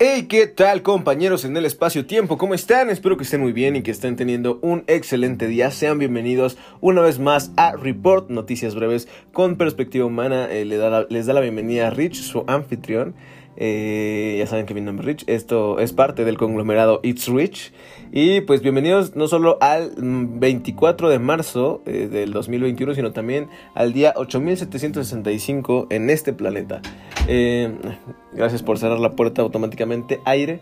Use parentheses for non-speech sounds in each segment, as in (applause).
Hey, ¿qué tal compañeros en el espacio-tiempo? ¿Cómo están? Espero que estén muy bien y que estén teniendo un excelente día. Sean bienvenidos una vez más a Report, noticias breves con perspectiva humana. Eh, les, da la, les da la bienvenida a Rich, su anfitrión. Eh, ya saben que mi nombre es Rich. Esto es parte del conglomerado It's Rich. Y pues bienvenidos no solo al 24 de marzo eh, del 2021, sino también al día 8765 en este planeta. Eh, gracias por cerrar la puerta automáticamente. Aire.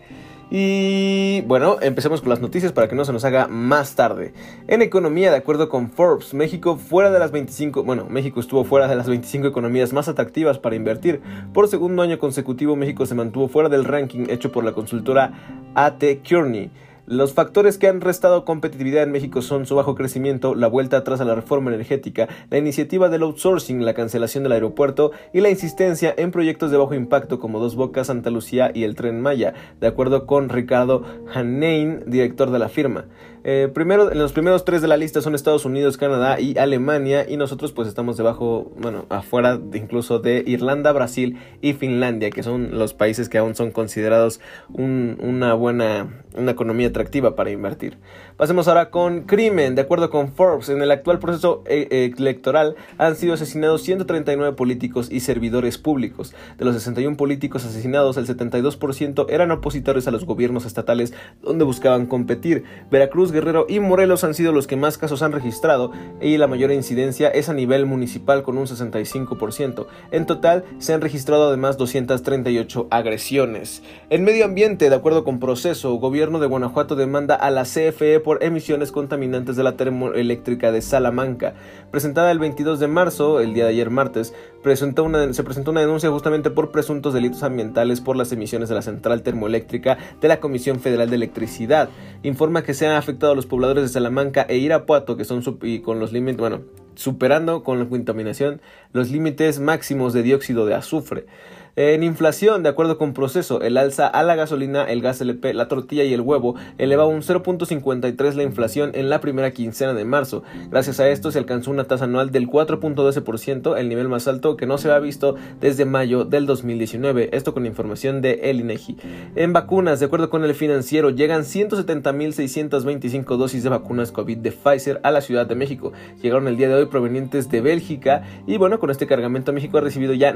Y bueno, empecemos con las noticias para que no se nos haga más tarde. En economía, de acuerdo con Forbes, México fuera de las 25, bueno, México estuvo fuera de las 25 economías más atractivas para invertir. Por segundo año consecutivo, México se mantuvo fuera del ranking hecho por la consultora AT Kearney. Los factores que han restado competitividad en México son su bajo crecimiento, la vuelta atrás a la reforma energética, la iniciativa del outsourcing, la cancelación del aeropuerto y la insistencia en proyectos de bajo impacto como Dos Bocas, Santa Lucía y el Tren Maya, de acuerdo con Ricardo Hanein, director de la firma. Eh, primero, en los primeros tres de la lista son Estados Unidos, Canadá y Alemania y nosotros pues estamos debajo, bueno, afuera incluso de Irlanda, Brasil y Finlandia, que son los países que aún son considerados un, una buena, una economía atractiva para invertir. Pasemos ahora con crimen. De acuerdo con Forbes, en el actual proceso eh, electoral han sido asesinados 139 políticos y servidores públicos. De los 61 políticos asesinados, el 72% eran opositores a los gobiernos estatales donde buscaban competir. Veracruz Guerrero y Morelos han sido los que más casos han registrado y la mayor incidencia es a nivel municipal con un 65%. En total se han registrado además 238 agresiones. En medio ambiente, de acuerdo con Proceso, gobierno de Guanajuato demanda a la CFE por emisiones contaminantes de la termoeléctrica de Salamanca. Presentada el 22 de marzo, el día de ayer martes, presentó una, se presentó una denuncia justamente por presuntos delitos ambientales por las emisiones de la central termoeléctrica de la Comisión Federal de Electricidad. Informa que se han afectado a los pobladores de Salamanca e Irapuato, que son con los límites, bueno, superando con la contaminación los límites máximos de dióxido de azufre. En inflación, de acuerdo con proceso, el alza a la gasolina, el gas LP, la tortilla y el huevo eleva un 0.53 la inflación en la primera quincena de marzo. Gracias a esto se alcanzó una tasa anual del 4.12%, el nivel más alto que no se había visto desde mayo del 2019. Esto con información de El INEGI. En vacunas, de acuerdo con el financiero, llegan 170.625 dosis de vacunas COVID de Pfizer a la Ciudad de México. Llegaron el día de hoy provenientes de Bélgica y bueno, con este cargamento México ha recibido ya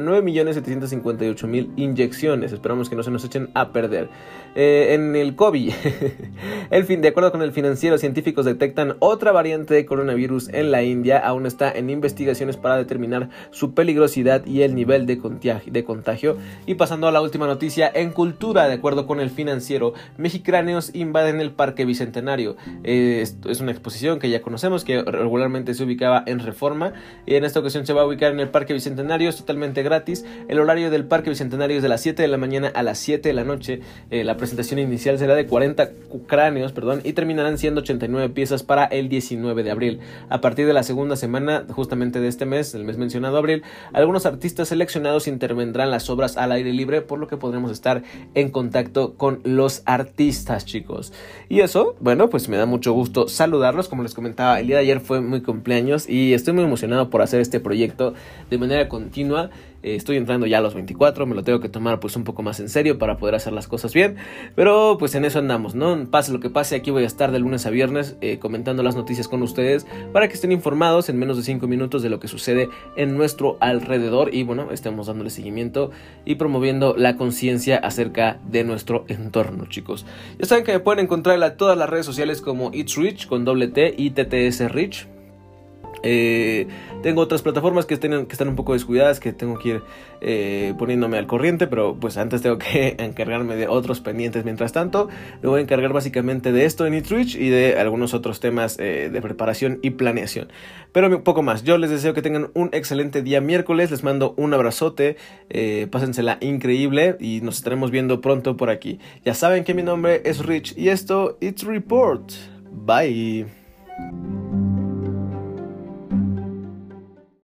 9.750 mil inyecciones. Esperamos que no se nos echen a perder. Eh, en el COVID, (laughs) el fin, de acuerdo con el financiero, científicos detectan otra variante de coronavirus en la India. Aún está en investigaciones para determinar su peligrosidad y el nivel de contagio. De contagio. Y pasando a la última noticia, en cultura, de acuerdo con el financiero, mexicráneos invaden el Parque Bicentenario. Eh, es una exposición que ya conocemos, que regularmente se ubicaba en Reforma. Y en esta ocasión se va a ubicar en el Parque Bicentenario, es totalmente gratis. El horario del Parque Bicentenario es de las 7 de la mañana a las 7 de la noche. Eh, la presentación inicial será de 40 cráneos perdón, y terminarán siendo 89 piezas para el 19 de abril. A partir de la segunda semana, justamente de este mes, el mes mencionado abril, algunos artistas seleccionados intervendrán las obras al aire libre, por lo que podremos estar en contacto con los artistas, chicos. Y eso, bueno, pues me da mucho gusto saludarlos. Como les comentaba, el día de ayer fue muy cumpleaños y estoy muy emocionado por hacer este proyecto de manera continua. Eh, estoy entrando ya a los 24, me lo tengo que tomar pues un poco más en serio para poder hacer las cosas bien, pero pues en eso andamos, ¿no? Pase lo que pase, aquí voy a estar de lunes a viernes eh, comentando las noticias con ustedes para que estén informados en menos de 5 minutos de lo que sucede en nuestro alrededor y bueno, estemos dándole seguimiento y promoviendo la conciencia acerca de nuestro entorno, chicos. Ya saben que me pueden encontrar en todas las redes sociales como It's Rich con doble T y TTS Rich. Eh, tengo otras plataformas que, están, un poco descuidadas, que tengo que ir eh, poniéndome al corriente, pero pues antes tengo que (laughs) encargarme de otros pendientes. Mientras tanto, me voy a encargar básicamente de esto en eTwitch y de algunos otros temas eh, de preparación y planeación. Pero un poco más, yo les deseo que tengan un excelente día miércoles, les mando un abrazote, pásensela increíble y nos estaremos viendo pronto por aquí. Ya saben que mi nombre es Rich y esto, It's Report. Bye.